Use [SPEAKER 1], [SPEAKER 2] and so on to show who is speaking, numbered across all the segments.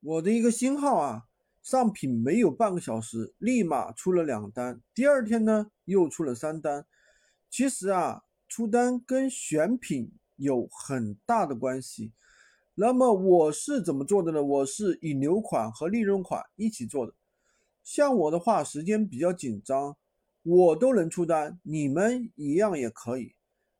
[SPEAKER 1] 我的一个新号啊，上品没有半个小时，立马出了两单，第二天呢又出了三单。其实啊，出单跟选品有很大的关系。那么我是怎么做的呢？我是引流款和利润款一起做的。像我的话，时间比较紧张，我都能出单，你们一样也可以。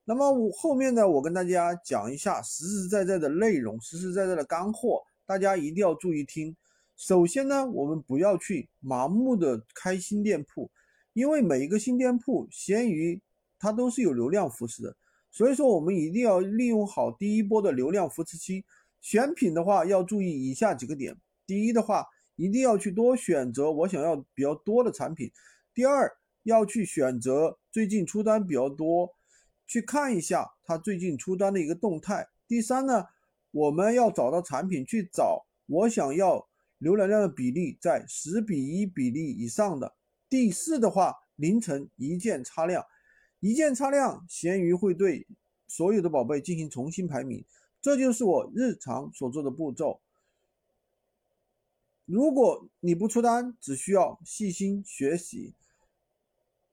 [SPEAKER 1] 那么我后面呢，我跟大家讲一下实实在在的内容，实实在在的干货。大家一定要注意听。首先呢，我们不要去盲目的开新店铺，因为每一个新店铺，闲鱼它都是有流量扶持的，所以说我们一定要利用好第一波的流量扶持期。选品的话，要注意以下几个点：第一的话，一定要去多选择我想要比较多的产品；第二，要去选择最近出单比较多，去看一下它最近出单的一个动态；第三呢。我们要找到产品，去找我想要浏览量的比例在十比一比例以上的。第四的话，凌晨一键擦亮，一键擦亮，闲鱼会对所有的宝贝进行重新排名。这就是我日常所做的步骤。如果你不出单，只需要细心学习，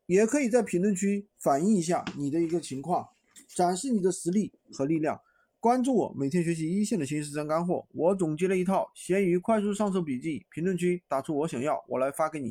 [SPEAKER 1] 也可以在评论区反映一下你的一个情况，展示你的实力和力量。关注我，每天学习一线的新实战干货。我总结了一套闲鱼快速上手笔记，评论区打出我想要，我来发给你。